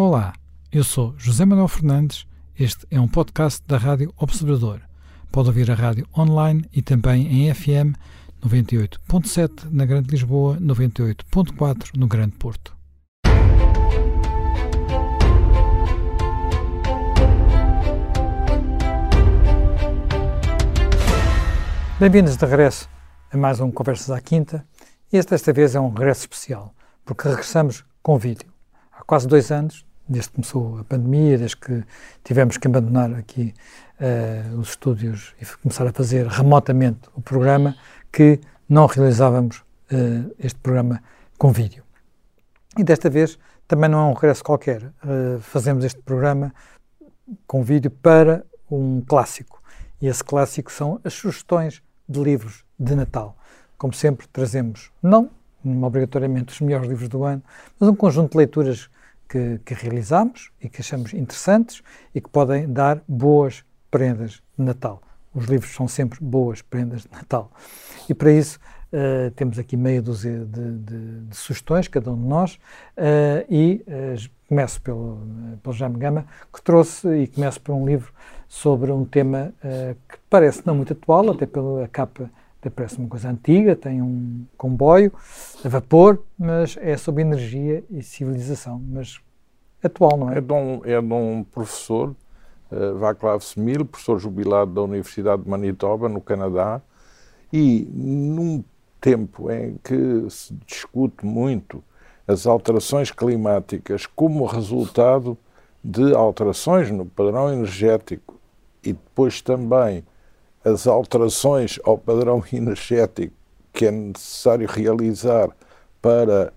Olá, eu sou José Manuel Fernandes. Este é um podcast da Rádio Observador. Pode ouvir a rádio online e também em FM 98.7 na Grande Lisboa, 98.4 no Grande Porto. Bem-vindos de regresso a mais um Conversas à Quinta. Este, desta vez, é um regresso especial, porque regressamos com vídeo. Há quase dois anos, desde que começou a pandemia, desde que tivemos que abandonar aqui uh, os estúdios e começar a fazer remotamente o programa, que não realizávamos uh, este programa com vídeo. E desta vez também não é um regresso qualquer. Uh, fazemos este programa com vídeo para um clássico. E esse clássico são as sugestões de livros de Natal. Como sempre, trazemos, não obrigatoriamente os melhores livros do ano, mas um conjunto de leituras que, que realizamos e que achamos interessantes e que podem dar boas prendas de Natal. Os livros são sempre boas prendas de Natal. E para isso uh, temos aqui meia dúzia de, de, de, sugestões, cada um de nós, uh, e uh, começo pelo, pelo Jaime Gama, que trouxe, e começo por um livro sobre um tema que parece não muito atual, até pela capa até parece uma coisa antiga, tem um comboio a vapor, mas é sobre energia e civilização, mas atual, não é? É de um, é de um professor, uh, Václav Smil, professor jubilado da Universidade de Manitoba, no Canadá, e num tempo em que se discute muito as alterações climáticas como resultado de alterações no padrão energético e depois também as alterações ao padrão energético que é necessário realizar para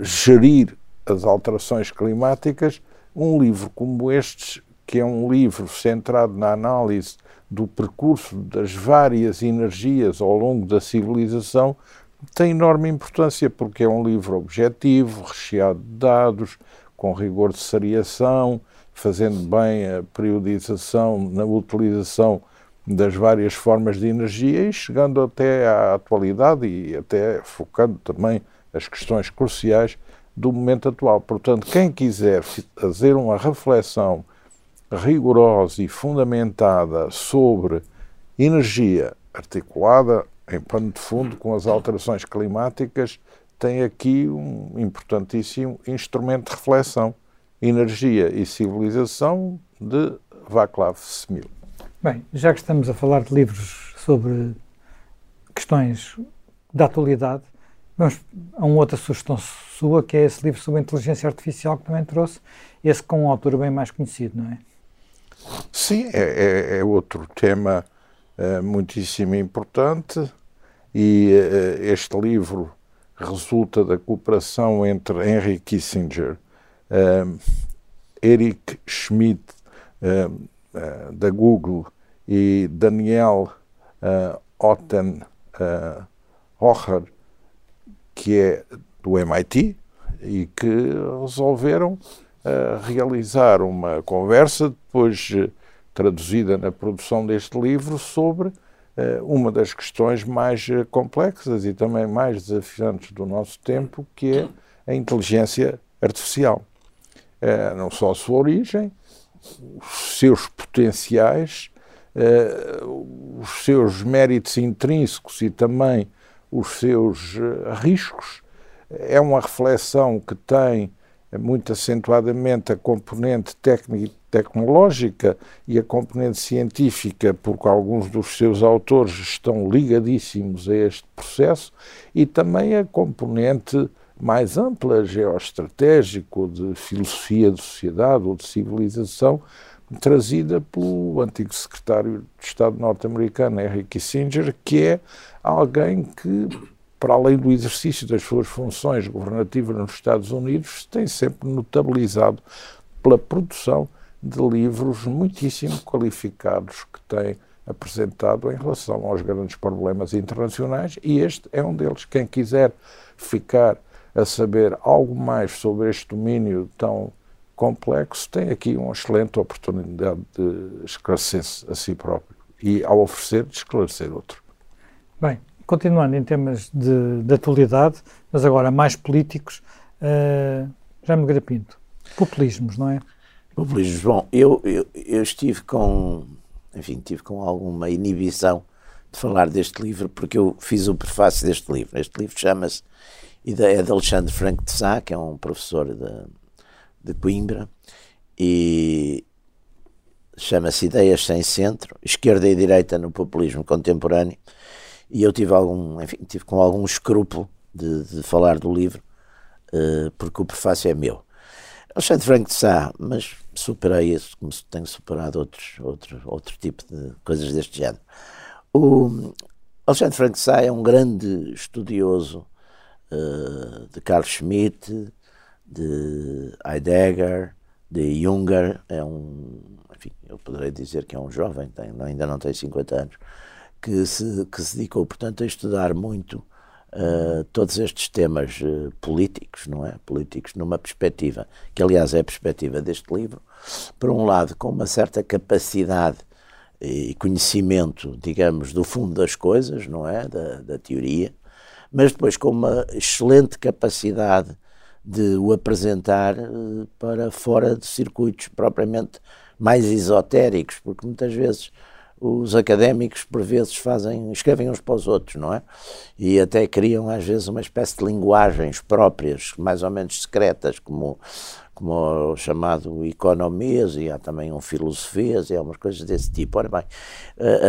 gerir as alterações climáticas, um livro como este, que é um livro centrado na análise do percurso das várias energias ao longo da civilização, tem enorme importância, porque é um livro objetivo, recheado de dados, com rigor de seriação, fazendo bem a periodização na utilização das várias formas de energia e chegando até à atualidade e até focando também as questões cruciais do momento atual. Portanto, quem quiser fazer uma reflexão rigorosa e fundamentada sobre energia articulada em pano de fundo com as alterações climáticas, tem aqui um importantíssimo instrumento de reflexão Energia e Civilização, de Václav Smil. Bem, já que estamos a falar de livros sobre questões da atualidade, vamos a uma outra sugestão sua, que é esse livro sobre inteligência artificial que também trouxe, esse com um autor bem mais conhecido, não é? Sim, é, é, é outro tema é, muitíssimo importante e é, este livro resulta da cooperação entre Henry Kissinger uh, Eric Schmidt da Google e Daniel Otten Hocher, que é do MIT, e que resolveram realizar uma conversa, depois traduzida na produção deste livro, sobre uma das questões mais complexas e também mais desafiantes do nosso tempo, que é a inteligência artificial. Eh, não só a sua origem, os seus potenciais, eh, os seus méritos intrínsecos e também os seus eh, riscos. É uma reflexão que tem muito acentuadamente a componente técnica tecnológica e a componente científica, porque alguns dos seus autores estão ligadíssimos a este processo, e também a componente mais ampla, geoestratégico, de filosofia de sociedade ou de civilização, trazida pelo antigo secretário de Estado norte-americano, Henry Kissinger, que é alguém que, para além do exercício das suas funções governativas nos Estados Unidos, tem sempre notabilizado pela produção de livros muitíssimo qualificados que tem apresentado em relação aos grandes problemas internacionais e este é um deles. Quem quiser ficar a saber algo mais sobre este domínio tão complexo, tem aqui uma excelente oportunidade de esclarecer-se a si próprio e, ao oferecer, de esclarecer outro. Bem, continuando em temas de, de atualidade, mas agora mais políticos, uh, Jaime Grapinto, Populismos, não é? Populismos. Bom, eu, eu, eu estive com, enfim, tive com alguma inibição de falar deste livro porque eu fiz o prefácio deste livro. Este livro chama-se Ideia de Alexandre Franco de Sá, que é um professor de, de Coimbra, e chama-se Ideias Sem Centro, Esquerda e Direita no Populismo Contemporâneo, e eu tive algum, enfim, tive com algum escrúpulo de, de falar do livro, uh, porque o prefácio é meu. Alexandre Franco de Sá, mas superei isso, como tenho superado outros, outro, outro tipo de coisas deste género. O Alexandre Franco de Sá é um grande estudioso uh, de Carl Schmitt, de Heidegger, de Junger, é um, enfim, eu poderei dizer que é um jovem, tem, ainda não tem 50 anos, que se, que se dedicou, portanto, a estudar muito uh, todos estes temas uh, políticos, não é? Políticos numa perspectiva, que aliás é a perspectiva deste livro, por um lado, com uma certa capacidade e conhecimento, digamos, do fundo das coisas, não é? Da, da teoria, mas depois com uma excelente capacidade de o apresentar uh, para fora de circuitos propriamente mais esotéricos, porque muitas vezes os académicos por vezes fazem, escrevem uns para os outros, não é? E até criam às vezes uma espécie de linguagens próprias, mais ou menos secretas, como como o chamado economias, e há também um filosofias, e há coisas desse tipo. Ora bem,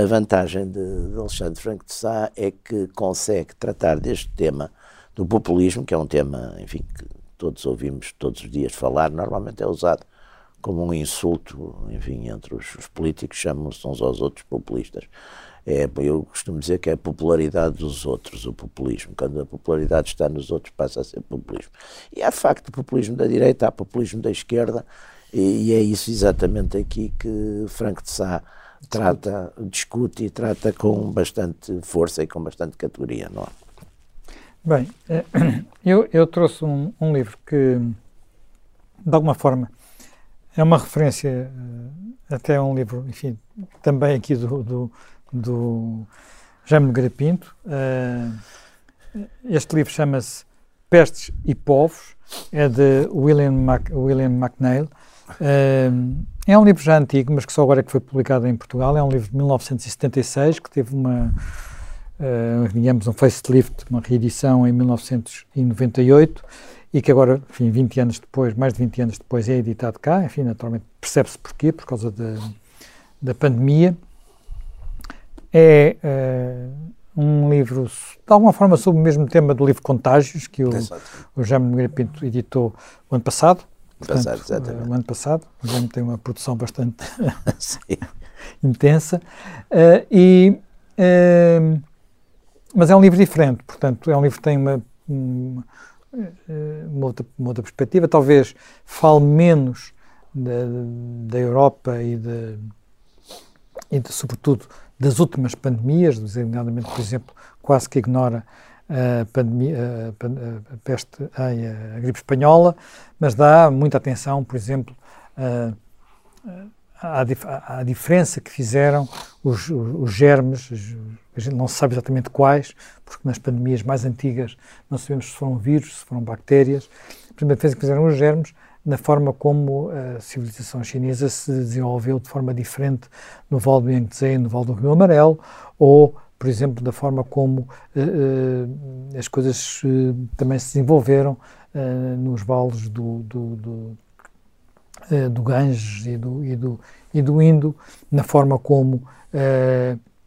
a vantagem de, de Alexandre Franco de Sá é que consegue tratar deste tema do populismo, que é um tema, enfim, que todos ouvimos todos os dias falar, normalmente é usado como um insulto, enfim, entre os, os políticos chamam-se uns aos outros populistas. É, eu costumo dizer que é a popularidade dos outros, o populismo. Quando a popularidade está nos outros, passa a ser populismo. E há, facto, populismo da direita, há populismo da esquerda, e, e é isso exatamente aqui que Franco de Sá trata, discute e trata com bastante força e com bastante categoria, não é? Bem, eh, eu, eu trouxe um, um livro que, de alguma forma, é uma referência uh, até a um livro, enfim, também aqui do, do, do Jaime Nogueira Pinto. Uh, este livro chama-se Pestes e Povos, é de William, Mac, William McNeil. Uh, é um livro já antigo, mas que só agora é que foi publicado em Portugal. É um livro de 1976 que teve uma, uh, digamos, um facelift, uma reedição em 1998 e que agora, enfim, 20 anos depois, mais de 20 anos depois, é editado cá. Enfim, naturalmente percebe-se porquê, por causa da, da pandemia. É uh, um livro, de alguma forma, sobre o mesmo tema do livro Contágios, que o, o Jaime Nogueira Pinto editou o ano passado. Portanto, passado, exatamente. Uh, o ano passado. O Jaime tem uma produção bastante intensa. Uh, e, mas é um livro diferente, portanto, é um livro que tem uma, uma eh, uma outra, uma outra perspectiva, talvez fale menos da, da Europa e, de, e de, sobretudo, das últimas pandemias, designadamente, por exemplo, quase que ignora a, pandemia, a, a peste, a, a, gripe espanhola, mas dá muita atenção, por exemplo, à, diferença que fizeram os, os, os germes, a gente não sabe exatamente quais, porque nas pandemias mais antigas não sabemos se foram vírus, se foram bactérias. A primeira diferença que fizeram os germes na forma como a civilização chinesa se desenvolveu de forma diferente no Vale do Yangtze e no Vale do Rio Amarelo, ou, por exemplo, da forma como uh, uh, as coisas uh, também se desenvolveram nos vales do, do, do, do Ganges e do, e, do, e do Indo, na forma como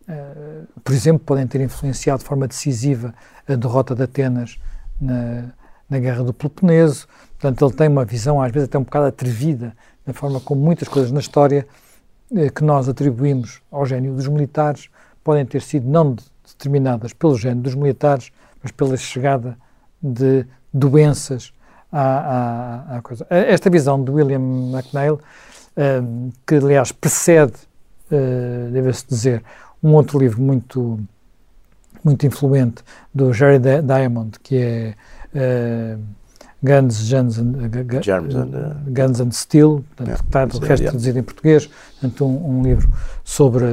eh, por exemplo, podem ter influenciado de forma decisiva a derrota de Atenas na, na Guerra do Peloponeso. Portanto, ele tem uma visão, às vezes, até um bocado atrevida, na forma como muitas coisas na história eh, que nós atribuímos ao gênio dos militares podem ter sido não determinadas pelo gênio dos militares, mas pela chegada de doenças à, à, à coisa. Eh, esta visão de William McNeil, que aliás precede, deve-se dizer, um outro livro muito muito influente do Jerry Diamond, que é uh, Guns, Guns, and, uh, Germs and, uh, Guns and Steel, portanto, yeah, está o resto yeah. traduzido em português, portanto, um, um, livro sobre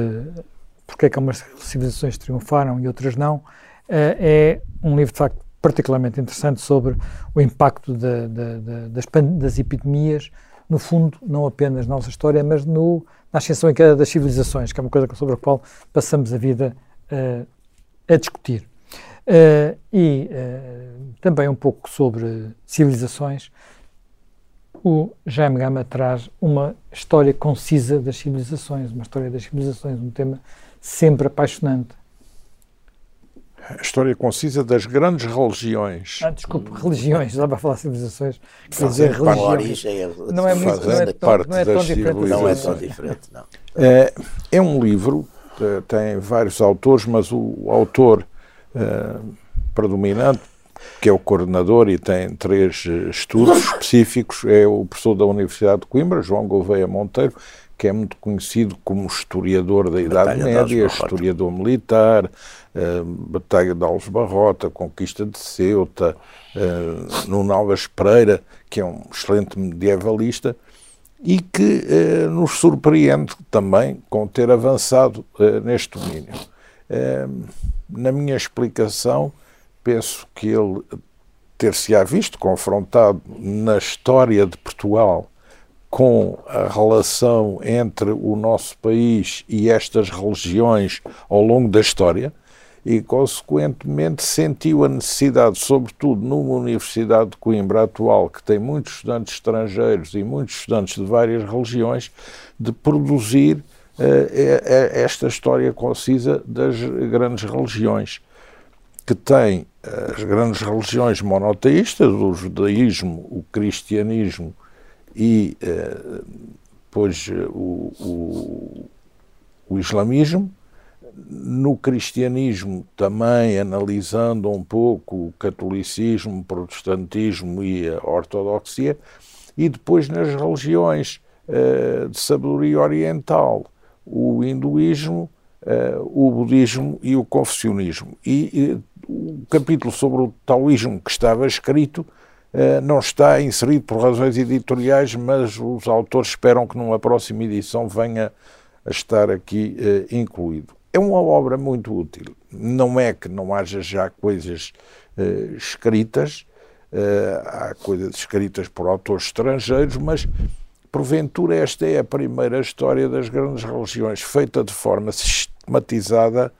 porque é que algumas civilizações triunfaram e outras não, uh, é um livro de facto particularmente interessante sobre o impacto de, de, de, das, das epidemias, no fundo, não apenas na nossa história, mas no, na ascensão em cada das civilizações, que é uma coisa sobre a qual passamos a vida uh, a discutir. Uh, e uh, também um pouco sobre civilizações, o Jaime Gama traz uma história concisa das civilizações, uma história das civilizações, um tema sempre apaixonante. A história concisa das grandes religiões. Ah, desculpe, religiões, estava a falar civilizações. Quer dizer, religião. não é muito, não é tão, não é tão diferente. Não é tão diferente, não. É, é um livro, eh, tem vários autores, mas o autor uh, predominante que é o coordenador e tem três eh, estudos específicos, é o professor da Universidade de Coimbra, João Gouveia Monteiro, que é muito conhecido como historiador da Idade Média, historiador militar, uh, Batalha de Alves Barrota, Conquista de Ceuta, uh, Nuno Alves Pereira, que é um excelente medievalista, e que uh, nos surpreende também com ter avançado neste domínio. na minha explicação, penso que ele ter-se-á visto confrontado na história de Portugal com a relação entre o nosso país e estas religiões ao longo da história e, consequentemente, sentiu a necessidade, sobretudo numa Universidade de Coimbra atual, que tem muitos estudantes estrangeiros e muitos estudantes de várias religiões, de produzir uh, esta história concisa das grandes religiões que tem as grandes religiões monoteístas, o judaísmo, o cristianismo e eh, depois o, o, o islamismo. No cristianismo, também analisando um pouco o catolicismo, o protestantismo e a ortodoxia, e depois nas religiões uh, de sabedoria oriental, o hinduísmo, uh, o budismo e o confessionismo. E, o capítulo sobre o taoísmo que estava escrito uh, não está inserido por razões editoriais, mas os autores esperam que numa próxima edição venha a estar aqui incluído. É uma obra muito útil. Não é que não haja já coisas uh, escritas, há coisas escritas por autores estrangeiros, mas porventura esta é a primeira história das grandes religiões feita de forma sistematizada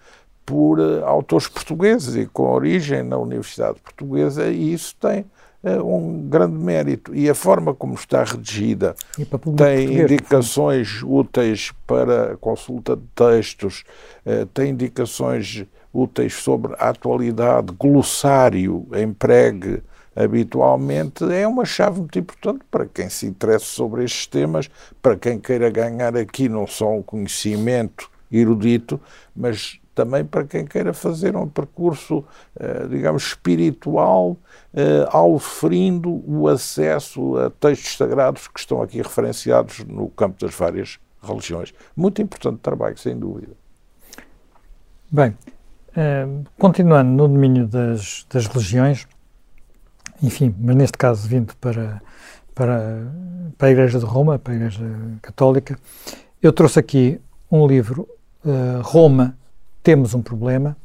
por uh, autores portugueses e com origem na Universidade Portuguesa, e isso tem um grande mérito. E a forma como está redigida tem indicações úteis para consulta de textos, uh, tem indicações úteis sobre a atualidade, glossário, empregue habitualmente, é uma chave muito importante para quem se interessa sobre estes temas, para quem queira ganhar aqui não só um conhecimento erudito, mas também para quem queira fazer um percurso, eh, digamos, espiritual, eh, oferindo o acesso a textos sagrados que estão aqui referenciados no campo das várias religiões. Muito importante trabalho, sem dúvida. Bem, eh, continuando no domínio das, das religiões, enfim, mas neste caso vindo para, para, para a Igreja de Roma, para a Igreja Católica, eu trouxe aqui um livro, Roma temos um problema.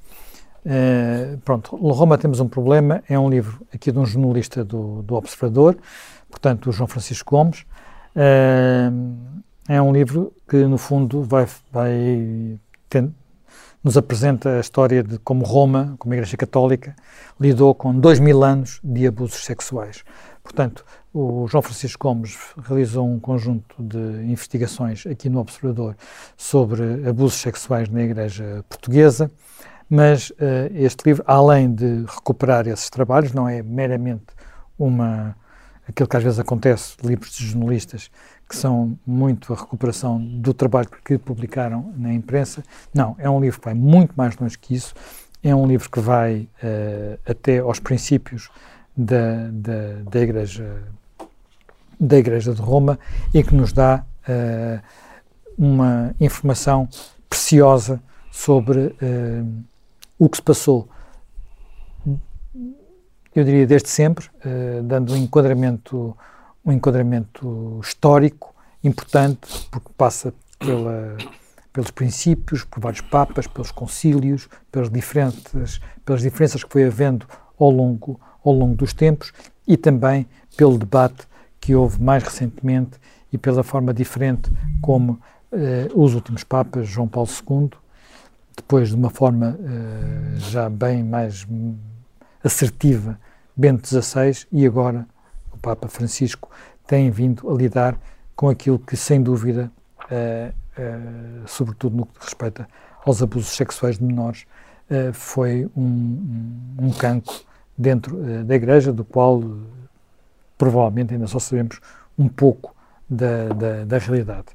Uh, pronto, Roma temos um problema é um livro aqui de um jornalista do, do Observador, portanto, o João Francisco Gomes. Uh, é um livro que, no fundo, vai, vai nos apresenta a história de como Roma, como a Igreja Católica, lidou com dois mil anos de abusos sexuais. Portanto, o João Francisco Gomes realizou um conjunto de investigações aqui no Observador sobre abusos sexuais na Igreja Portuguesa, mas uh, este livro, além de recuperar esses trabalhos, não é meramente uma aquilo que às vezes acontece, livros de jornalistas que são muito a recuperação do trabalho que publicaram na imprensa. Não, é um livro que vai muito mais longe que isso. É um livro que vai uh, até aos princípios da, da, da Igreja da Igreja de Roma e que nos dá uh, uma informação preciosa sobre uh, o que se passou, eu diria desde sempre, uh, dando um enquadramento, um enquadramento histórico importante, porque passa pela, pelos princípios, por vários papas, pelos concílios, pelas diferentes, pelas diferenças que foi havendo ao longo, ao longo dos tempos e também pelo debate que houve mais recentemente e pela forma diferente como eh, os últimos Papas, João Paulo II, depois de uma forma eh, já bem mais assertiva, Bento XVI, e agora o Papa Francisco, têm vindo a lidar com aquilo que, sem dúvida, eh, sobretudo no que respeita aos abusos sexuais de menores, foi um, um, cancro dentro da Igreja, do qual provavelmente ainda só sabemos um pouco da, da, da realidade.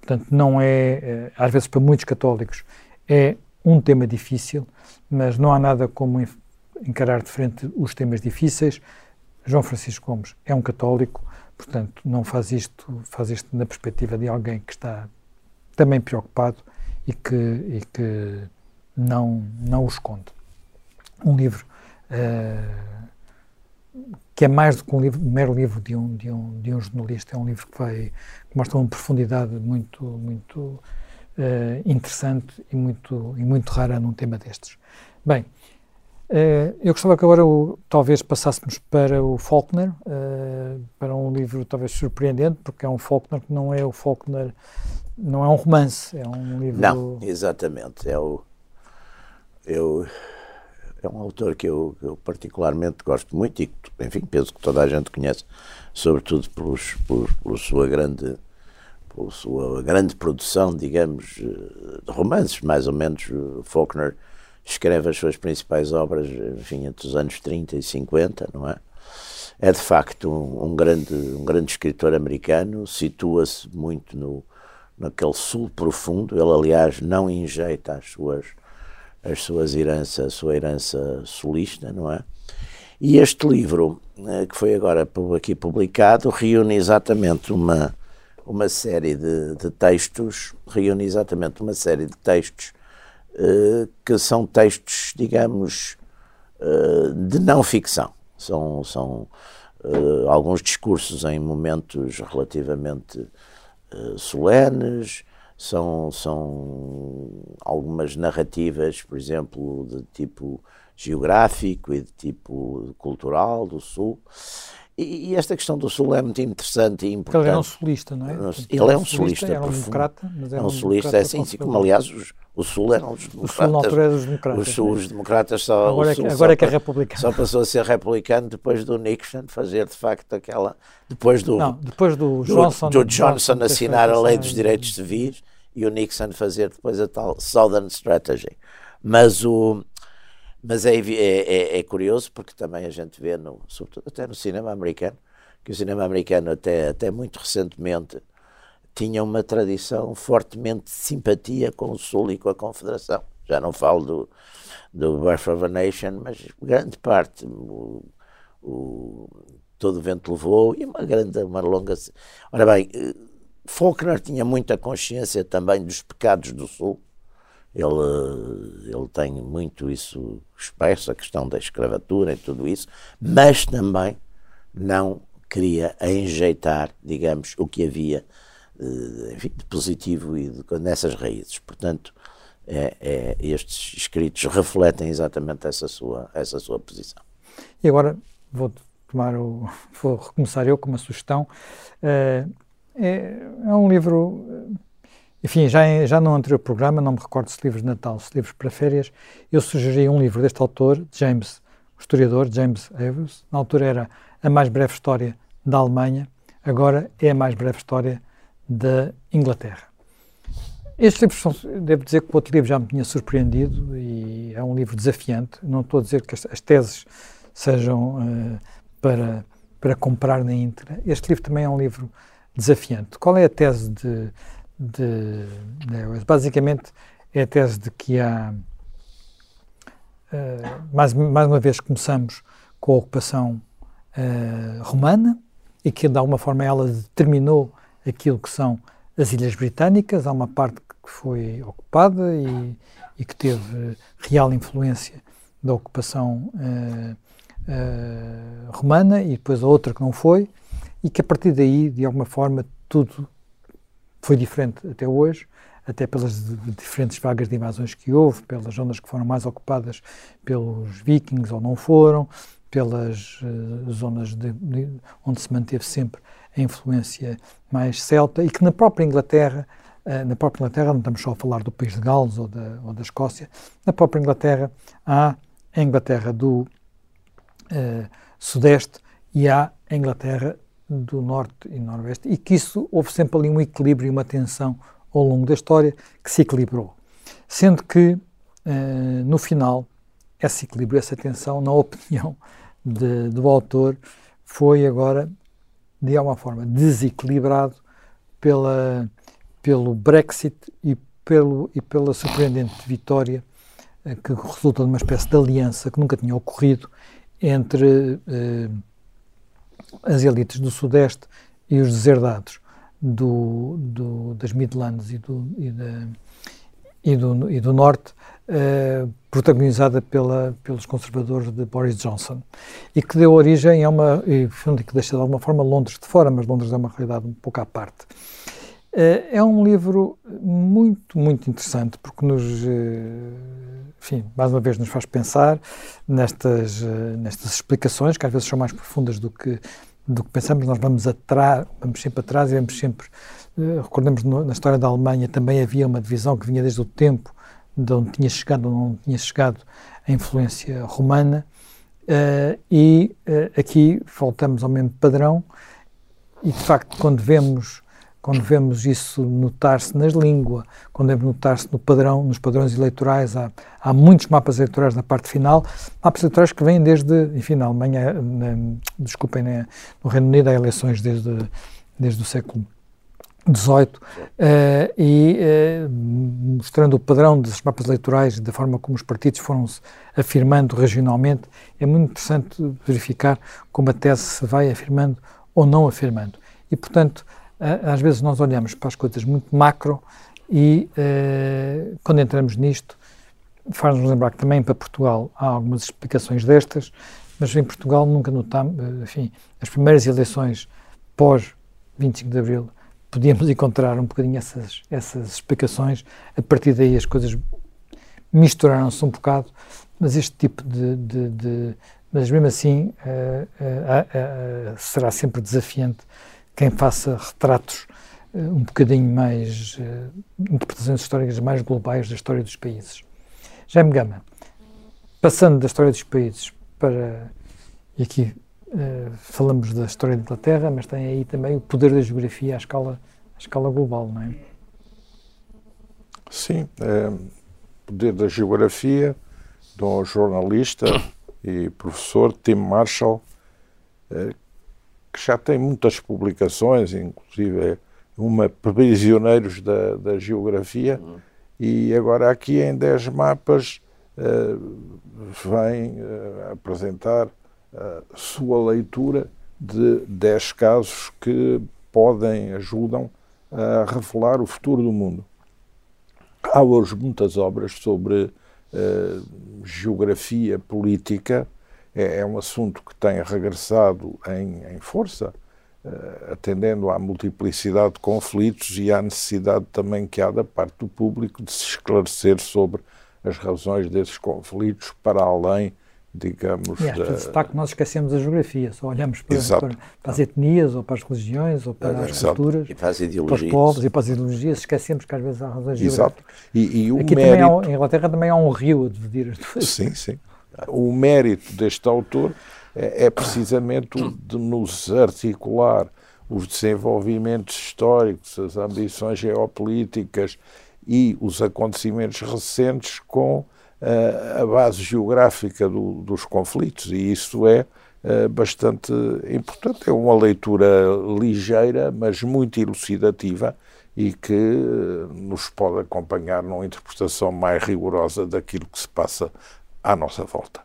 Portanto, não é, eh, às vezes para muitos católicos, é um tema difícil, mas não há nada como encarar de frente os temas difíceis. João Francisco Gomes é um católico, portanto, não faz isto, faz isto na perspectiva de alguém que está também preocupado e que, e que não, não o esconde. Um livro uh, que é mais do que um, livro, um mero livro de um, de, um, de um jornalista, é um livro que, vai, que mostra uma profundidade muito, muito uh, interessante e muito, e muito rara num tema destes. Bem, uh, eu gostava que agora o, talvez passássemos para o Faulkner, para um livro talvez surpreendente, porque é um Faulkner que não é o Faulkner, não é um romance, é um livro... Não, exatamente, é o... Eu é um autor que eu, eu, particularmente gosto muito e que, enfim, penso que toda a gente conhece, sobretudo pelos, por, pela sua grande sua grande produção, digamos, eh, de romances, mais ou menos. Faulkner escreve as suas principais obras, enfim, entre os anos 30 e 50, não é? É de facto um, um grande, um grande escritor americano, situa-se muito no, naquele sul profundo. Ele, aliás, não enjeita as suas as suas heranças, a sua herança solista, não é? E este livro, eh, que foi agora aqui publicado, reúne exatamente uma, uma série de, de textos, reúne exatamente uma série de textos uh, que são textos, digamos, uh, de não ficção. São, são alguns discursos em momentos relativamente solenes, são, são algumas narrativas, por exemplo, de tipo geográfico e de tipo cultural do Sul. E, e esta questão do Sul é muito interessante e importante. Porque ele é um sulista, não é? Ele é um sulista. Era um democrata, mas era é um, um sulista, é assim, como aliás os, o Sul eram os democratas. O Sul na altura era dos democratas. Os, os democratas só. Agora, é que, agora é que é republicano. Só passou a ser republicano depois do Nixon fazer de facto aquela. Depois do. Não, depois do Johnson. Do, do Johnson, Johnson assinar a lei dos direitos civis e o Nixon fazer depois a tal Southern Strategy. Mas o. Mas é, é, é, é curioso porque também a gente vê, no, sobretudo até no cinema americano, que o cinema americano até, até muito recentemente tinha uma tradição fortemente de simpatia com o Sul e com a Confederação. Já não falo do, do Birth of a Nation, mas grande parte, o, o, todo o vento levou, e uma grande, uma longa... Ora bem, eh, Faulkner tinha muita consciência também dos pecados do Sul, ele, ele tem muito isso expresso, a questão da escravatura e tudo isso, mas também não queria enjeitar, digamos, o que havia eh, enfim, de positivo e de, nessas raízes. Portanto, é, é, estes escritos refletem exatamente essa sua, essa sua posição. E agora vou tomar o, vou recomeçar eu com uma sugestão. Uh, é, é, um livro, enfim, já, já no anterior programa, não me recordo se livros de Natal, se livros para férias, eu sugeri um livro deste autor, James, o historiador James Avers. Na altura era A Mais Breve História da Alemanha, agora é A Mais Breve História da Inglaterra. Estes livros são, devo dizer que o outro livro já me tinha surpreendido e é um livro desafiante. Não estou a dizer que as, as teses sejam uh, para, para comprar na íntegra. Este livro também é um livro desafiante. Qual é a tese de, de, de basicamente é a tese de que há uh, mais, mais uma vez começamos com a ocupação uh, romana e que de alguma forma ela determinou aquilo que são as Ilhas Britânicas. Há uma parte que foi ocupada e, e que teve real influência da ocupação uh, romana e depois a outra que não foi e que a partir daí, de alguma forma, tudo foi diferente até hoje, até pelas diferentes vagas de invasões que houve, pelas zonas que foram mais ocupadas pelos vikings ou não foram, pelas uh, zonas de, de, onde se manteve sempre a influência mais celta e que na própria Inglaterra, uh, na própria Inglaterra, não estamos só a falar do país de Gales ou da, ou da Escócia, na própria Inglaterra há a Inglaterra do uh, Sudeste e há a Inglaterra do Norte e Noroeste e que isso houve sempre ali um equilíbrio e uma tensão ao longo da história que se equilibrou. Sendo que, no final, esse equilíbrio, essa tensão, na opinião de, do autor, foi agora, de alguma forma, desequilibrado pela, pelo Brexit e, pelo, e pela surpreendente vitória eh, que resulta de uma espécie de aliança que nunca tinha ocorrido entre eh, as elites do Sudeste e os deserdados do, do, das Midlands e do, e, da, e do, e do Norte, eh, protagonizada pela, pelos conservadores de Boris Johnson e que deu origem a uma, e que deixa de alguma forma Londres de fora, mas Londres é uma realidade um pouco à parte. Uh, é um livro muito, muito interessante porque nos, uh, enfim, mais uma vez nos faz pensar nestas, nestas explicações que às vezes são mais profundas do que, do que pensamos. Nós vamos atrás, vamos sempre atrás e vamos sempre, recordemos no, na história da Alemanha também havia uma divisão que vinha desde o tempo de onde tinha chegado ou não tinha chegado a influência romana, uh, e aqui voltamos ao mesmo padrão, e de facto, quando vemos, quando vemos isso notar-se nas línguas, quando vemos notar-se no padrão, nos padrões eleitorais, há, há muitos mapas eleitorais na parte final, mapas eleitorais que vêm desde, enfim, na Alemanha, na, desculpem, né, no Reino Unido há eleições desde, desde o século 18 uh, e uh, mostrando o padrão dos mapas eleitorais da forma como os partidos foram se afirmando regionalmente, é muito interessante verificar como a tese se vai afirmando ou não afirmando. E, portanto, às vezes nós olhamos para as coisas muito macro e, quando entramos nisto, faz-nos lembrar que também para Portugal há algumas explicações destas, mas em Portugal nunca notamos, enfim, as primeiras eleições pós 25 de Abril podíamos encontrar um bocadinho essas, essas explicações. A partir daí as coisas misturaram-se um bocado, mas este tipo de. de, de mas mesmo assim uh, uh, uh, será sempre desafiante quem faça retratos um bocadinho mais. interpretações históricas mais globais da história dos países. Jaime Gama, passando da história dos países para. E aqui Uh, falamos da história da Inglaterra, mas tem aí também o poder da geografia à escala, à escala global, não é? Sim, é, poder da geografia do jornalista e professor Tim Marshall, é, que já tem muitas publicações, inclusive uma Prisioneiros da, da Geografia, uhum. e agora aqui em 10 mapas é, vem apresentar a sua leitura de 10 casos que podem, ajudam a revelar o futuro do mundo. Há hoje muitas obras sobre uh, geografia política, é, é, um assunto que tem regressado em, em força, uh, atendendo à multiplicidade de conflitos e à necessidade também que há da parte do público de se esclarecer sobre as razões desses conflitos para além digamos. E às vezes está que nós esquecemos a geografia, só olhamos para, para, para, as etnias, ou para as religiões, ou para as Exato. culturas, e para, as para os povos e para as ideologias, esquecemos que às vezes há razões Exato. geográficas. E, e o Aqui mérito... também há, em Inglaterra também há um rio a dividir as duas. Sim, sim. O mérito deste autor é, é precisamente o de nos articular os desenvolvimentos históricos, as ambições geopolíticas e os acontecimentos recentes com a base geográfica do, dos conflitos, e isso é bastante importante. É uma leitura ligeira, mas muito elucidativa e que nos pode acompanhar numa interpretação mais rigorosa daquilo que se passa à nossa volta.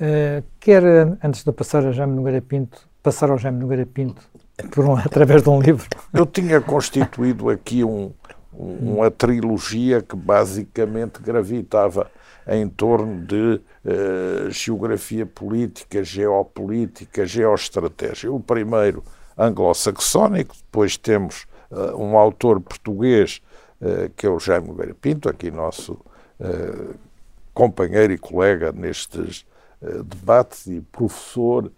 Uh, quer, antes de passar a Jaime Nogueira Pinto, passar ao Jaime Nogueira Pinto por um, através de um livro? Eu tinha constituído aqui um, uma trilogia que basicamente gravitava em torno de uh, geografia política, geopolítica, geoestratégia. O primeiro anglo-saxónico, depois temos uh, um autor português, uh, que é o Jaime Nogueira Pinto, aqui nosso companheiro e colega nestes debate e professor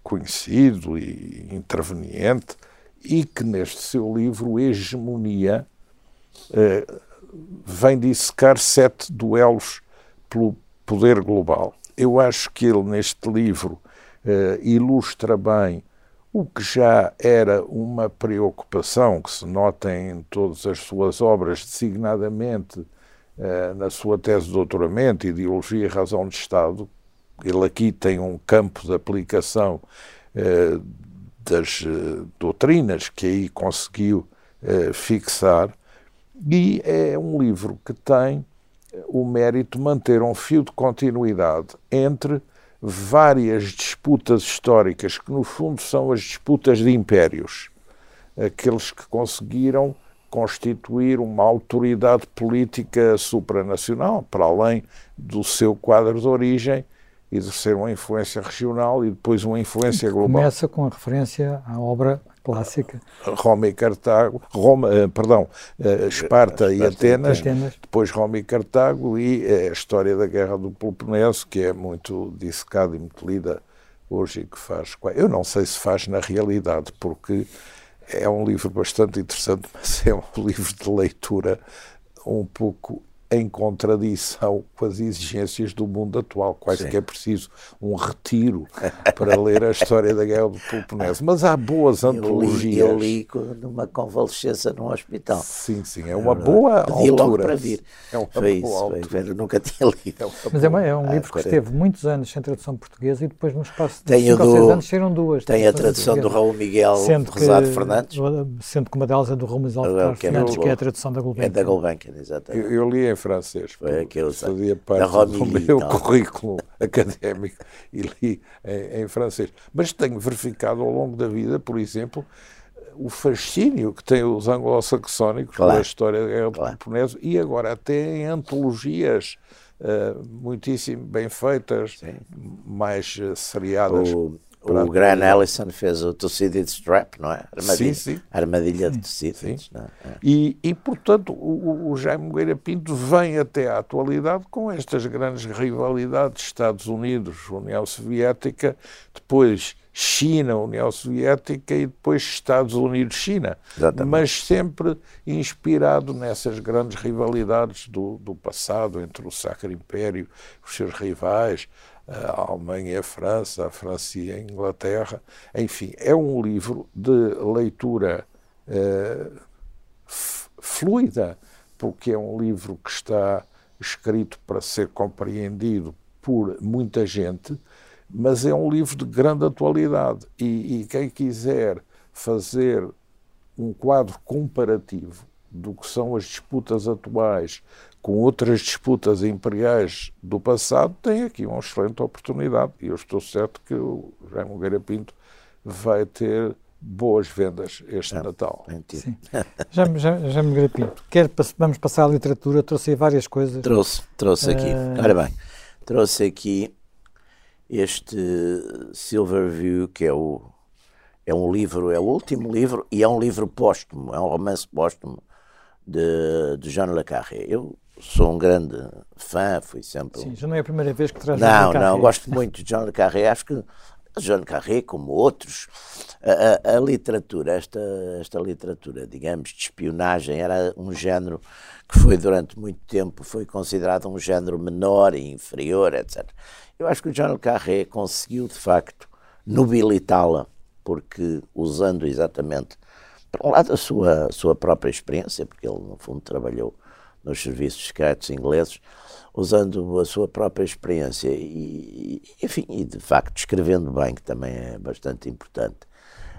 conhecido e interveniente, e que neste seu livro, Hegemonia, vem dissecar sete duelos pelo poder global. Eu acho que ele, neste livro, ilustra bem o que já era uma preocupação que se nota em todas as suas obras, designadamente na sua tese de doutoramento, Ideologia e Razão de Estado, ele aqui tem um campo de aplicação eh, das eh, doutrinas que aí conseguiu fixar, e é um livro que tem o mérito de manter um fio de continuidade entre várias disputas históricas, que no fundo são as disputas de impérios, aqueles que conseguiram constituir uma autoridade política supranacional, para além do seu quadro de origem, exercer uma influência regional e depois uma influência global. Começa com a referência à obra clássica. Roma e Cartago, Roma, eh, perdão, eh, Esparta e Atenas, Atenas, depois Roma e Cartago e eh, a história da Guerra do Peloponeso, que é muito dissecada e muito lida hoje e que faz. Eu não sei se faz na realidade, porque é um livro bastante interessante, mas é um livro de leitura um pouco em contradição com as exigências do mundo atual. Quase Sim. que é preciso um retiro para ler a história da Guerra do Peloponeso. Mas há boas antologias. Eu li, eu li numa convalescença num hospital. Sim, sim, é uma boa Pedi altura. logo para vir. É uma foi boa isso, altura. Foi, eu nunca tinha lido. É Mas é, uma, é um livro ah, que esteve muitos anos sem tradução portuguesa e depois, no espaço de 5 ou 6 anos, saíram duas. Tem a tradução do Raul Miguel sendo Rosado que, Fernandes. Sendo que uma delas é do Raul Miguel Fernandes, que é a tradução da Gulbenkian. É da Gulbenkian, exatamente. Eu, eu li em francês. Foi aquele fazia parte do meu currículo académico e li em, em, francês. Mas tenho verificado ao longo da vida, por exemplo, o fascínio que têm os anglo-saxónicos claro. pela história da Guerra claro. do Peloponeso e agora até em antologias uh, muitíssimo bem feitas, Sim. mais uh, seriadas. O, o Grant Ellison fez o Tucídides Strap, não é? Armadilha, sim, sim. Armadilha de Tucídides. É? E, e, portanto, o, o Jaime Moreira Pinto vem até à atualidade com estas grandes rivalidades Estados Unidos, União Soviética, depois China, União Soviética e depois Estados Unidos, China. Exatamente. Mas sempre inspirado nessas grandes rivalidades do, do passado entre o Sacro Império, os seus rivais, a Alemanha a França, a França e a Inglaterra. Enfim, é um livro de leitura uh, fluida, porque é um livro que está escrito para ser compreendido por muita gente, mas é um livro de grande atualidade. E, e quem quiser fazer um quadro comparativo do que são as disputas atuais com outras disputas imperiais do passado, tem aqui uma excelente oportunidade. E eu estou certo que o Jaime Nogueira Pinto vai ter boas vendas este ah, Natal. Sim. Já, já, já me Pinto, quer, vamos passar à literatura, trouxe aí várias coisas. Trouxe, trouxe aqui. Uh... Ora bem, trouxe aqui este Silverview, que é o é um livro, é o último livro e é um livro póstumo, é um romance póstumo de, de Jean Le Carré. Eu sou um grande fã, fui sempre. Sim, já não é a primeira vez que traz Não, não, gosto muito de John Le Carré. Acho que John Carré, como outros, a, a, a, literatura, esta, esta literatura, digamos, de espionagem, era um género que foi durante muito tempo foi considerado um género menor e inferior, etc. Eu acho que o John Le Carré conseguiu, de facto, nobilitá-la, porque usando exatamente, por um lado, a sua, sua própria experiência, porque ele, no fundo, trabalhou nos serviços secretos ingleses, usando a sua própria experiência e, enfim, e de facto escrevendo bem, que também é bastante importante.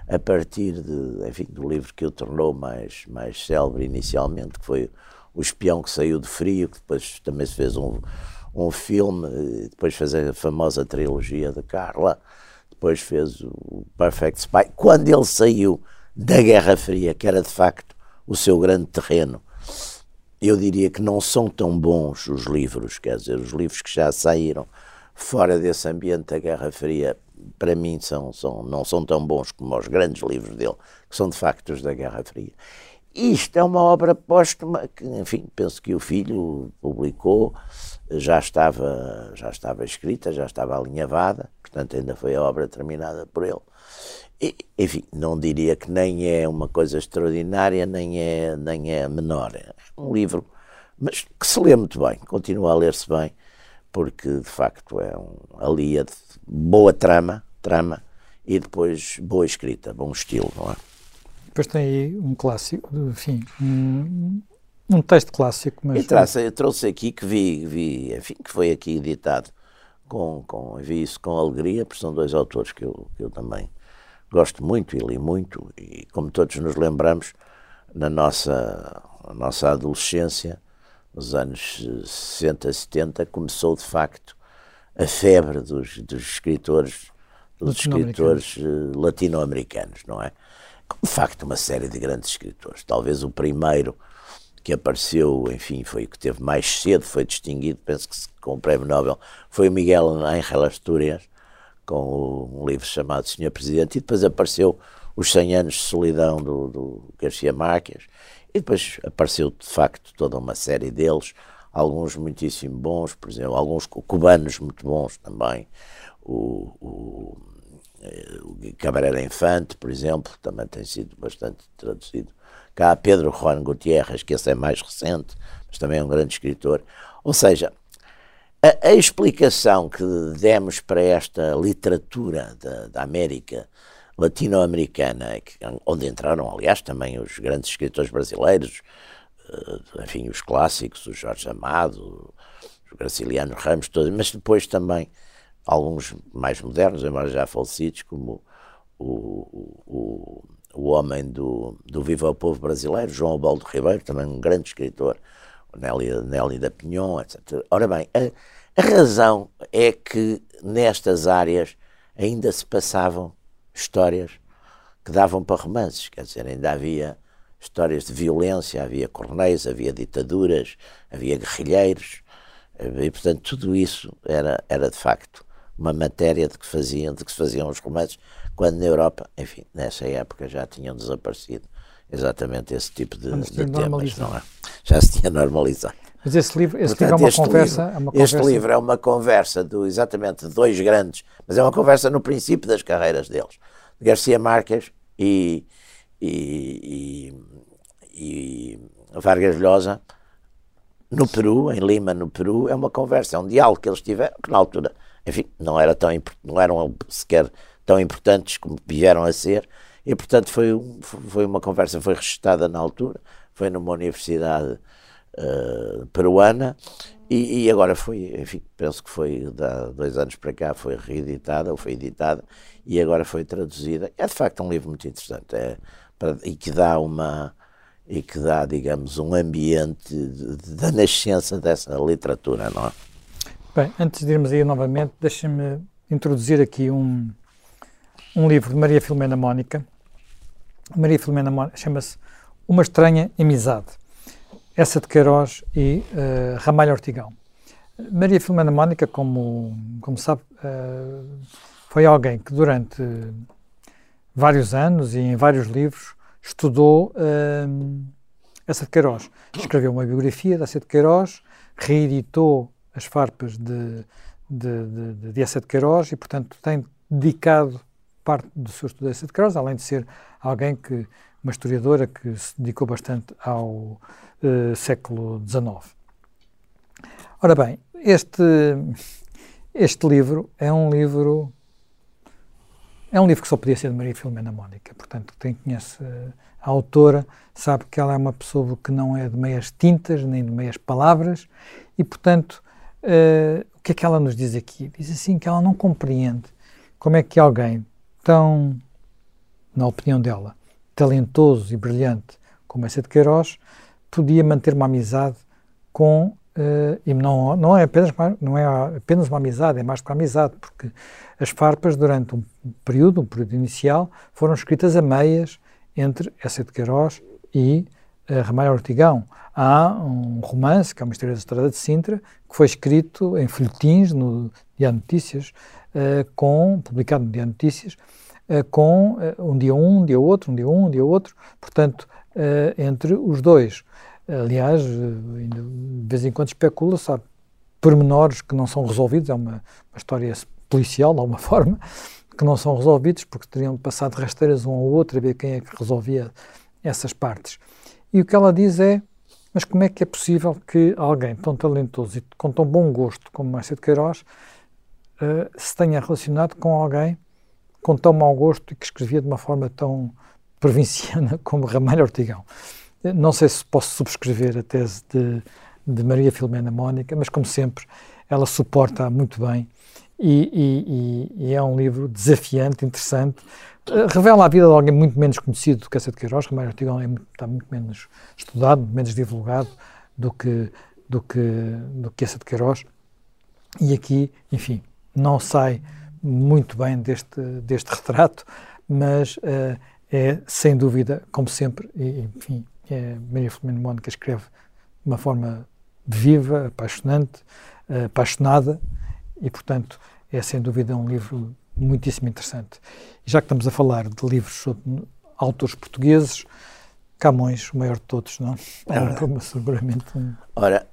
A partir de, enfim, do livro que o tornou mais, mais célebre inicialmente, que foi O Espião que Saiu de Frio, que depois também se fez um, um filme, depois fez a famosa trilogia de Carla, depois fez o Perfect Spy. Quando ele saiu da Guerra Fria, que era de facto o seu grande terreno, eu diria que não são tão bons os livros, quer dizer, os livros que já saíram fora desse ambiente da Guerra Fria, para mim são, são, não são tão bons como os grandes livros dele, que são de facto os da Guerra Fria. isto é uma obra póstuma que, enfim, penso que o filho publicou, já estava, já estava escrita, já estava alinhavada, portanto ainda foi a obra terminada por ele. E, enfim, não diria que nem é uma coisa extraordinária, nem é, nem é menor. Um livro, mas que se lê muito bem, continua a ler-se bem, porque de facto é um, ali é de boa trama, trama, e depois boa escrita, bom estilo, não é? Depois tem aí um clássico, enfim, um, um texto clássico. Mas... Eu, traço, eu trouxe aqui que vi, vi, enfim, que foi aqui editado com, com, vi isso com alegria, porque são dois autores que eu, que eu também gosto muito e li muito, e como todos nos lembramos, na nossa, na nossa adolescência, nos anos 60, 70, começou de facto a febre dos, dos escritores dos escritores eh, latino-americanos, não é? de facto uma série de grandes escritores. Talvez o primeiro que apareceu, enfim, foi o que teve mais cedo, foi distinguido, penso que com o Prémio Nobel, foi o Miguel Ángel Astúrias, com um livro chamado Senhor Presidente, e depois apareceu Os 100 Anos de Solidão do, do Garcia Marques, e depois apareceu de facto toda uma série deles, alguns muitíssimo bons, por exemplo, alguns cubanos muito bons também, o, o eh, o Camarera Infante, por exemplo, também tem sido bastante traduzido. Cá Pedro Juan Gutierrez, que esse é mais recente, mas também é um grande escritor. Ou seja, a, a explicação que demos para esta literatura da, da América latino-americana, onde entraram, aliás, também os grandes escritores brasileiros, eh, enfim, os clássicos, o Jorge Amado, o Graciliano Ramos, todos, mas depois também alguns mais modernos, embora já falecidos, como o, o, o homem do, do Viva o Povo Brasileiro, João Baldo Ribeiro, também um grande escritor, Nelly, Nelly da Pinhon, etc. Ora bem, a, a razão é que nestas áreas ainda se passavam histórias que davam para romances, quer dizer, ainda havia histórias de violência, havia coronéis, havia ditaduras, havia guerrilheiros, e portanto tudo isso era, era de facto uma matéria de que faziam, de que se faziam os romances, quando na Europa, enfim, nessa época já tinham desaparecido exatamente esse tipo de, de temas, não é? Já se tinha normalizado. Mas esse livro, esse Portanto, livro é uma, conversa, livro, é uma conversa. Este livro é uma conversa do, exatamente de dois grandes, mas é uma conversa no princípio das carreiras deles, de Garcia Marques e, e, e, e Vargas Llosa, no Peru, em Lima, no Peru, é uma conversa, é um diálogo que eles tiveram, que na altura enfim, não, era tão, não eram sequer tão importantes como vieram a ser, e portanto foi, foi uma conversa, foi registada na altura, foi numa universidade uh, peruana, e, e, agora foi, enfim, penso que foi há dois anos para cá, foi reeditada, ou foi editada, e agora foi traduzida. É de facto um livro muito interessante, é, para, e que dá uma e que dá, digamos, um ambiente da nascença dessa literatura, não é? Bem, antes de irmos aí novamente, deixem-me introduzir aqui um, um livro de Maria Filomena Mónica. Maria Filomena Mónica chama-se Uma Estranha Amizade. Essa de Queiroz e uh, Ramalho Ortigão. Maria Filomena Mónica, como, como sabe, uh, foi alguém que durante vários anos e em vários livros estudou uh, essa de Queiroz. Escreveu uma biografia da de Queiroz, reeditou as farpas de, de, de, de Essa de Queiroz e, portanto, tem dedicado parte do seu estudo a Essa de Queiroz, além de ser alguém que, uma historiadora que se dedicou bastante ao uh, século XIX. Ora bem, este, este livro é um livro é um livro que só podia ser de Maria Filomena Mónica, portanto, quem conhece a autora sabe que ela é uma pessoa que não é de meias tintas, nem de meias palavras, e, portanto, Uh, o que é que ela nos diz aqui? Diz assim que ela não compreende como é que alguém tão, na opinião dela, talentoso e brilhante como essa de Queiroz, podia manter uma amizade com uh, e não, não, é apenas, não é apenas uma amizade, é mais que uma amizade, porque as farpas, durante um período, um período inicial, foram escritas a meias entre essa de Queiroz e uh, Ramalho Ortigão. Há um romance, que é uma história da Estrada de Sintra, que foi escrito em folhetins no Diário Notícias, uh, com, publicado no Diário Notícias, com um dia um, um dia outro, um dia um, um dia outro, portanto, entre os dois. Aliás, de vez em quando especula, sabe, pormenores que não são resolvidos, é uma, uma história policial, de alguma forma, que não são resolvidos, porque teriam passado rasteiras um ao outro a ver quem é que resolvia essas partes. E o que ela diz é, mas como é que é possível que alguém tão talentoso e com tão bom gosto como Márcio de Queiroz uh, se tenha relacionado com alguém com tão mau gosto e que escrevia de uma forma tão provinciana como Ramalho Ortigão? Não sei se posso subscrever a tese de, de Maria Filomena Mónica, mas como sempre, ela suporta muito bem e, e, e, é um livro desafiante, interessante. Uh, revela a vida de alguém muito menos conhecido do que essa de Queiroz. Ramalho Ortigão é muito, está muito menos estudado, menos divulgado do que, do que, do que essa de Queiroz. E aqui, enfim, não sai muito bem deste, deste retrato, mas uh, é, sem dúvida, como sempre, e, enfim, é, Maria Filomena Mónica escreve de uma forma viva, apaixonante, uh, apaixonada, e, portanto, é sem dúvida um livro muitíssimo interessante. E já que estamos a falar de livros sobre autores portugueses, Camões, o maior de todos, não? É ora, seguramente um... Ora,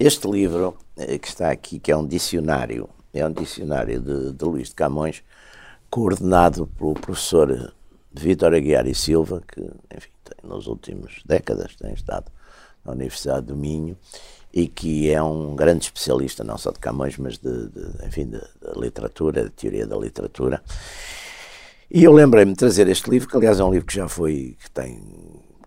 este livro eh, que está aqui, que é um dicionário, é um dicionário de, de Luís de Camões, coordenado pelo professor Vítor Aguiar e Silva, que, enfim, tem, nos últimos décadas tem estado na Universidade do Minho, e que é um grande especialista, não só de Camões, mas de, de enfim, de, de, literatura, de teoria da literatura. E eu lembrei-me de trazer este livro, que aliás é um livro que já foi, que tem,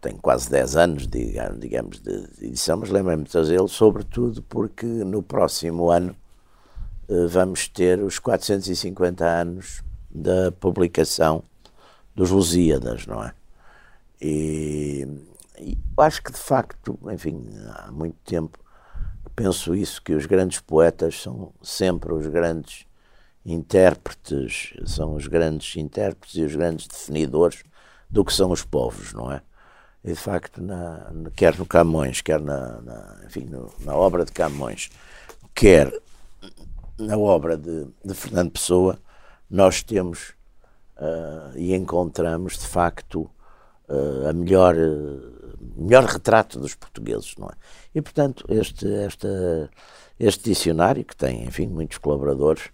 tem quase 10 anos, digamos, de edição, mas lembrei-me de trazê-lo, sobretudo porque no próximo ano eh, vamos ter os 450 anos da publicação dos Lusíadas, não é? E, e acho que de facto, enfim, há muito tempo penso isso, que os grandes poetas são sempre os grandes intérpretes, são os grandes intérpretes e os grandes definidores do que são os povos, não é? E de facto, na, quer no Camões, quer na, na enfim, no, na obra de Camões, quer na obra de, de Fernando Pessoa, nós temos uh, e encontramos de facto uh, a melhor, uh, melhor retrato dos portugueses, não é? E, portanto, este, esta, este dicionário, que tem, enfim, muitos colaboradores,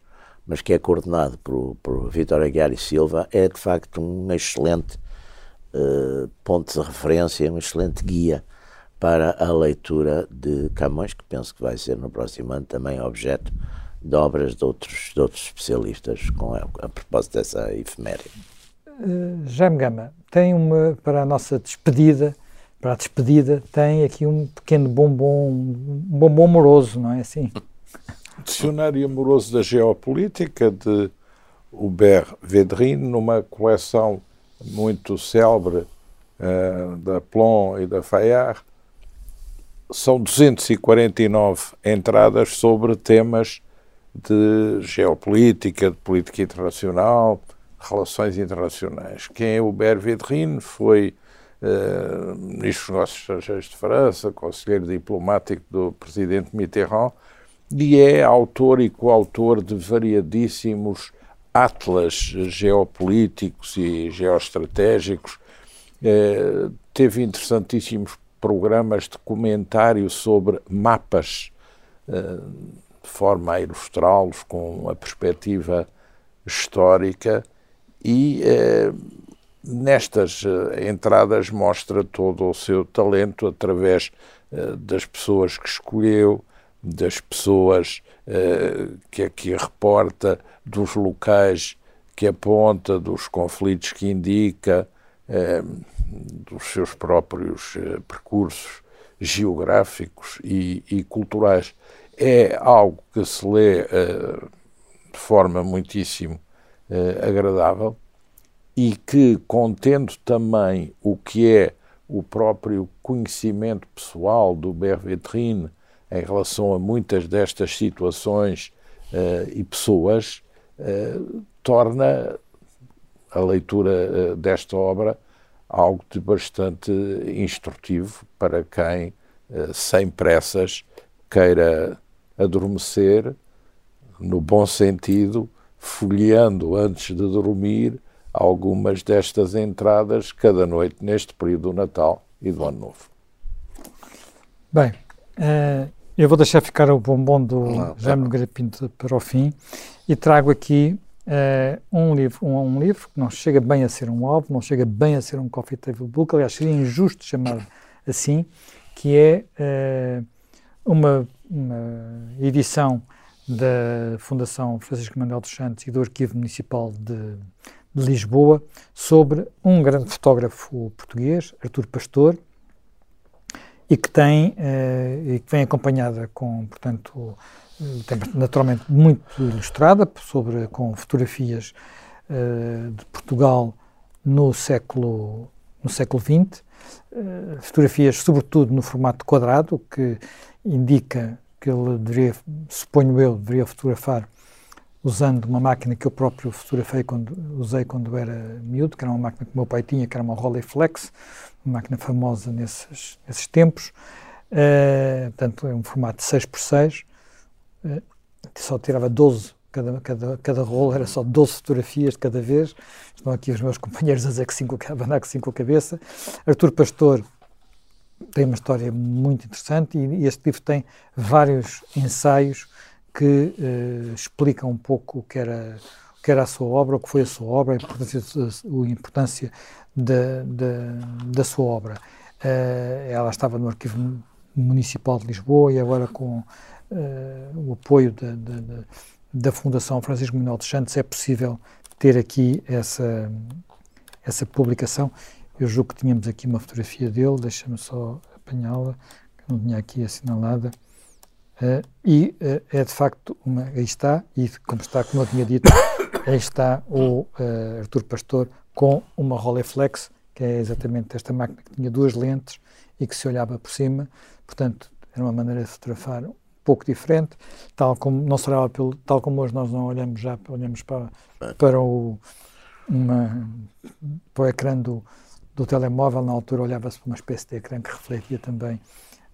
mas que é coordenado por, por Vitor Aguiar e Silva, é de facto um excelente uh, ponto de referência, um excelente guia para a leitura de Camões, que penso que vai ser no próximo ano também objeto de obras de outros, de outros especialistas com a, a propósito dessa efeméride. Uh, Jaime Gama, tem uma, para a nossa despedida, para a despedida, tem aqui um pequeno bombom, um bombom amoroso, não é assim? Dicionário Amoroso da Geopolítica, de Hubert Védrine, numa coleção muito célebre uh, da Plon e da Fayard. São 249 entradas sobre temas de geopolítica, de política internacional, relações internacionais. Quem é Hubert Védrine foi uh, ministro dos Negócios Estrangeiros de França, conselheiro diplomático do presidente Mitterrand, e é autor e coautor de variadíssimos atlas geopolíticos e geoestratégicos. Uh, teve interessantíssimos programas de comentário sobre mapas, uh, de forma a ilustrá-los com a perspectiva histórica e nestas uh, entradas mostra todo o seu talento através uh, das pessoas que escolheu, das pessoas que aqui reporta, dos locais que aponta, dos conflitos que indica, dos seus próprios percursos geográficos e, e, culturais. É algo que se lê de forma muitíssimo agradável e que, contendo também o que é o próprio conhecimento pessoal do Bervetrine em relação a muitas destas situações uh, e pessoas, uh, torna a leitura uh, desta obra algo de bastante instrutivo para quem, sem pressas, queira adormecer, no bom sentido, folheando antes de dormir algumas destas entradas cada noite neste período do Natal e do Ano Novo. Bem, uh, eu vou deixar ficar o bombom do Não, Jaime Nogueira Pinto para o fim e trago aqui uh, um, livro, um, um, livro que não chega bem a ser um álbum, não chega bem a ser um coffee table book, aliás seria injusto chamar assim, que é uh, uma, uma edição da Fundação Francisco Manuel dos Santos e do Arquivo Municipal de, de Lisboa sobre um grande fotógrafo português, Artur Pastor, e que tem eh, e que vem acompanhada com, portanto, tem, naturalmente muito ilustrada sobre com fotografias eh, de Portugal no século no século XX, eh, fotografias sobretudo no formato quadrado, que indica que ele deveria, suponho eu, deveria fotografar usando uma máquina que eu próprio fotografei quando usei quando era miúdo, que era uma máquina que meu pai tinha, que era uma Rolleiflex, uma máquina famosa nesses, nesses tempos. Uh, portanto, é um formato de 6x6. Uh, só tirava 12, cada, cada, cada rolo era só 12 fotografias de cada vez. Estão aqui os meus companheiros a dizer que 5 a andar com 5 a cabeça. Artur Pastor tem uma história muito interessante e este livro tem vários ensaios que uh, explicam um pouco o que era o que era a sua obra, o que foi a sua obra, a importância, a importância da, da, da sua obra. Uh, ela estava no Arquivo Municipal de Lisboa e agora com uh, o apoio da, da, da, Fundação Francisco Manuel dos Santos é possível ter aqui essa, essa publicação eu julgo que tínhamos aqui uma fotografia dele, deixa-me só apanhá-la, que não tinha aqui assinalada. Uh, e uh, é de facto uma. Aí está, e como está, como eu tinha dito, aí está o uh, Artur Pastor com uma Rolleiflex, que é exatamente esta máquina que tinha duas lentes e que se olhava por cima, portanto, era uma maneira de fotografar um pouco diferente, tal como não se olhava pelo, tal como hoje nós não olhamos já, olhamos para, para o, uma, para o ecrã do, do telemóvel, na altura olhava-se para uma espécie de ecrã que refletia também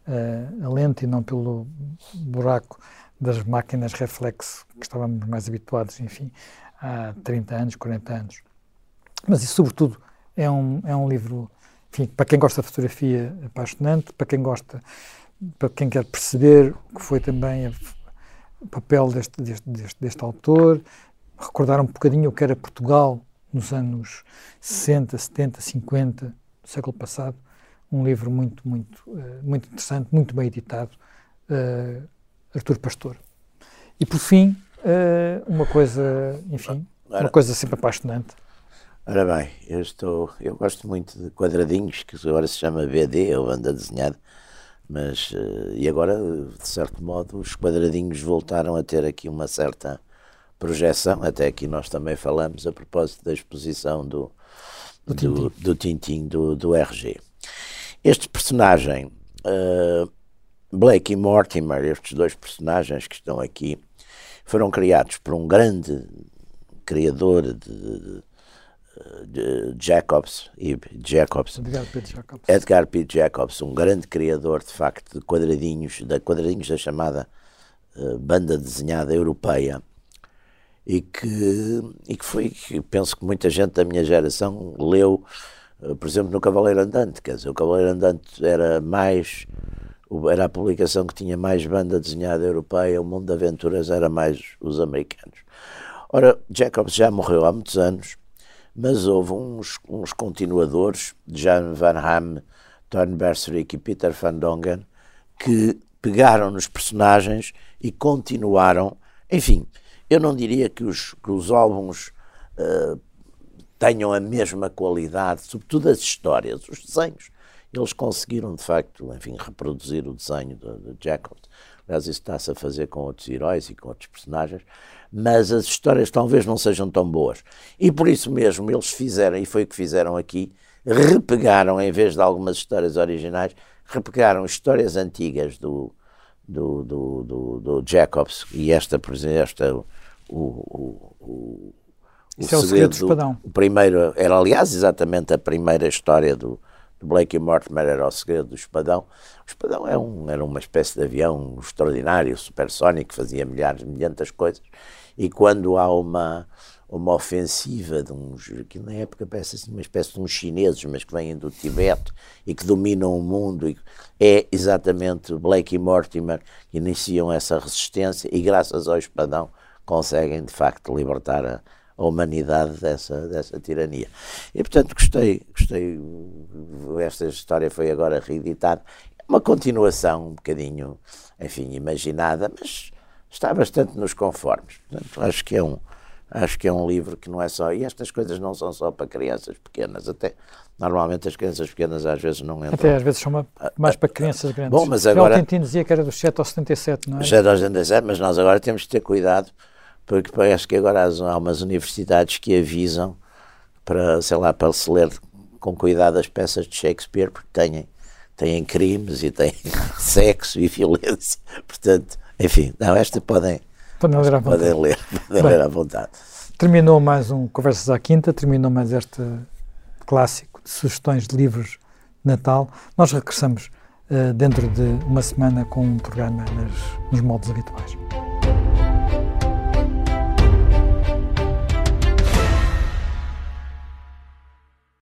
uh, a lente e não pelo buraco das máquinas reflexo que estávamos mais habituados, enfim, há 30 anos, 40 anos. Mas isso, sobretudo, é um, é um livro, enfim, para quem gosta de fotografia, apaixonante, para quem gosta, para quem quer perceber o que foi também o papel deste, deste, deste, deste autor, recordar um bocadinho o que era Portugal nos anos 60, 70, 50 do século passado. Um livro muito, muito, uh, muito interessante, muito bem editado, uh, Artur Pastor. E por fim, uh, uma coisa, enfim, Ora, uma coisa sempre apaixonante. Ora bem, eu estou, eu gosto muito de quadradinhos, que agora se chama BD, ou banda desenhada, mas, e agora, de certo modo, os quadradinhos voltaram a ter aqui uma certa projeção, até aqui nós também falamos a propósito da exposição do, do, do, do Tintin do, do RG. Este personagem, uh, Blake e Mortimer, estes dois personagens que estão aqui, foram criados por um grande criador de, de Jacobs, Jacobs, Edgar P. Jacobs, Edgar P. Jacobs, um grande criador de facto de quadradinhos, da quadradinhos da chamada uh, banda desenhada europeia, e que, e que foi, que penso que muita gente da minha geração leu, eh, por exemplo, no Cavaleiro Andante, quer dizer, o Cavaleiro Andante era mais, era a publicação que tinha mais banda desenhada europeia, o Mundo de Aventuras era mais os americanos. Ora, Jacobs já morreu há muitos anos, mas houve uns, uns continuadores, Jan Van Ham, Tony Berserick e Peter Van Dongen, que pegaram nos personagens e continuaram, enfim, eu não diria que os, que os álbuns uh, tenham a mesma qualidade, sobretudo as histórias, os desenhos. Eles conseguiram, de facto, enfim, reproduzir o desenho de, de Jekyll. Aliás, isso está-se a fazer com outros heróis e com outros personagens, mas as histórias talvez não sejam tão boas. E por isso mesmo eles fizeram, e foi o que fizeram aqui, repegaram, em vez de algumas histórias originais, repegaram histórias antigas do, do, do, do, do Jacobs e esta, por exemplo, esta, o, o, o, Isso o é o segredo do espadão. O primeiro, era aliás exatamente a primeira história do, do Blake e Mortimer, era o segredo do espadão. O espadão é um, era uma espécie de avião extraordinário, supersónico, que fazia milhares, milhentas coisas, e quando há uma, uma ofensiva de uns, que na época parece assim uma espécie de uns chineses, mas que vêm do Tibete e que dominam o mundo. é exatamente Blake e Mortimer que iniciam essa resistência e, graças ao espadão, conseguem de facto libertar a, a humanidade dessa, dessa tirania. E portanto gostei, gostei, esta história foi agora reeditada, uma continuação um bocadinho, enfim, imaginada, mas está bastante nos conformes. Portanto, acho que é um, acho que é um livro que não é só. E estas coisas não são só para crianças pequenas, até normalmente as crianças pequenas às vezes não entram. Até às vezes são mais para crianças grandes. Bom, mas agora. O Tintin dizia que era dos 7 aos 77, não é? 7 aos 77, mas nós agora temos de ter cuidado, porque parece que agora há umas universidades que avisam para, sei lá, para se ler com cuidado as peças de Shakespeare, porque têm, têm crimes e têm sexo e violência. Portanto, enfim, não, esta podem Podem ler à vontade. Podem ler, podem ler à vontade. Terminou mais um Conversas à Quinta, terminou mais este clássico de sugestões de livros de Natal. Nós regressamos uh, dentro de uma semana com um programa nas, nos modos habituais.